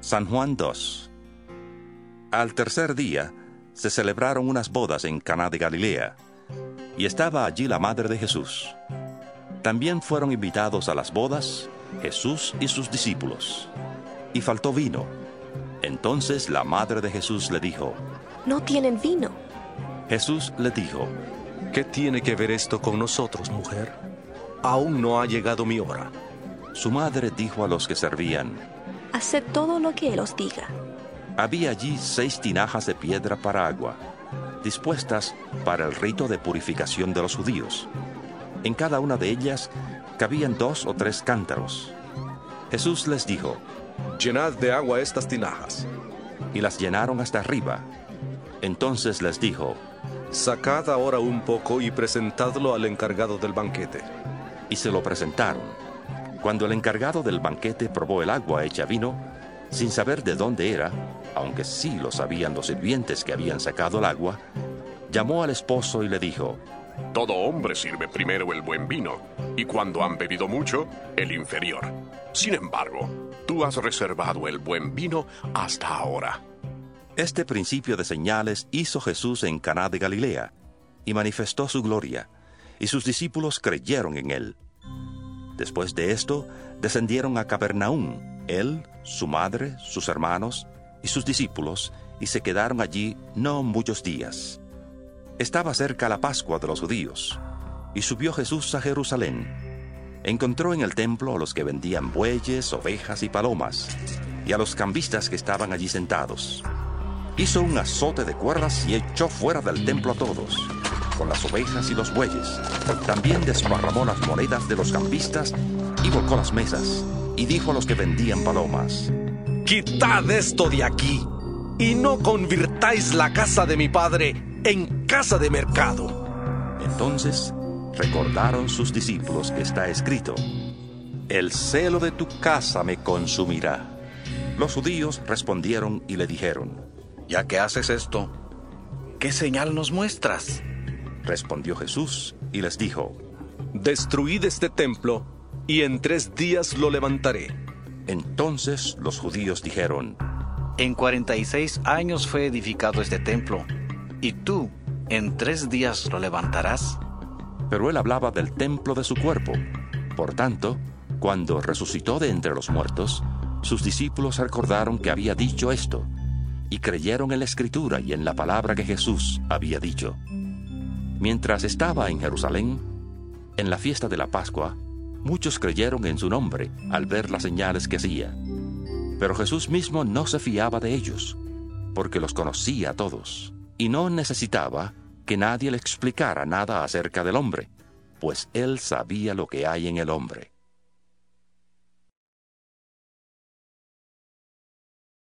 San Juan 2 Al tercer día se celebraron unas bodas en Caná de Galilea, y estaba allí la madre de Jesús. También fueron invitados a las bodas Jesús y sus discípulos. Y faltó vino. Entonces la madre de Jesús le dijo, No tienen vino. Jesús le dijo, ¿Qué tiene que ver esto con nosotros, mujer? Aún no ha llegado mi hora. Su madre dijo a los que servían, Haced todo lo que Él os diga. Había allí seis tinajas de piedra para agua, dispuestas para el rito de purificación de los judíos. En cada una de ellas cabían dos o tres cántaros. Jesús les dijo, Llenad de agua estas tinajas. y las llenaron hasta arriba. Entonces les dijo, Sacad ahora un poco y presentadlo al encargado del banquete. y se lo presentaron. Cuando el encargado del banquete probó el agua hecha vino, sin saber de dónde era, aunque sí lo sabían los sirvientes que habían sacado el agua, llamó al esposo y le dijo, Todo hombre sirve primero el buen vino, y cuando han bebido mucho, el inferior. Sin embargo, tú has reservado el buen vino hasta ahora. Este principio de señales hizo Jesús en Caná de Galilea y manifestó su gloria, y sus discípulos creyeron en él. Después de esto, descendieron a Capernaum, él, su madre, sus hermanos y sus discípulos, y se quedaron allí no muchos días. Estaba cerca la Pascua de los judíos, y subió Jesús a Jerusalén. Encontró en el templo a los que vendían bueyes, ovejas y palomas, y a los cambistas que estaban allí sentados. Hizo un azote de cuerdas y echó fuera del templo a todos, con las ovejas y los bueyes. También desparramó las monedas de los cambistas y volcó las mesas, y dijo a los que vendían palomas, Quitad esto de aquí y no convirtáis la casa de mi padre en casa de mercado. Entonces recordaron sus discípulos que está escrito, El celo de tu casa me consumirá. Los judíos respondieron y le dijeron, Ya que haces esto, ¿qué señal nos muestras? Respondió Jesús y les dijo, Destruid este templo y en tres días lo levantaré. entonces los judíos dijeron, En 46 años fue edificado este templo, y tú en tres días lo levantarás. pero él hablaba del templo de su cuerpo. Por tanto, cuando resucitó de entre los muertos, sus discípulos recordaron que había dicho esto, y creyeron en la escritura y en la palabra que Jesús había dicho. Mientras estaba en Jerusalén, en la fiesta de la Pascua, muchos creyeron en su nombre al ver las señales que hacía. Pero Jesús mismo no se fiaba de ellos, porque los conocía a todos, y no necesitaba que nadie le explicara nada acerca del hombre, pues él sabía lo que hay en el hombre.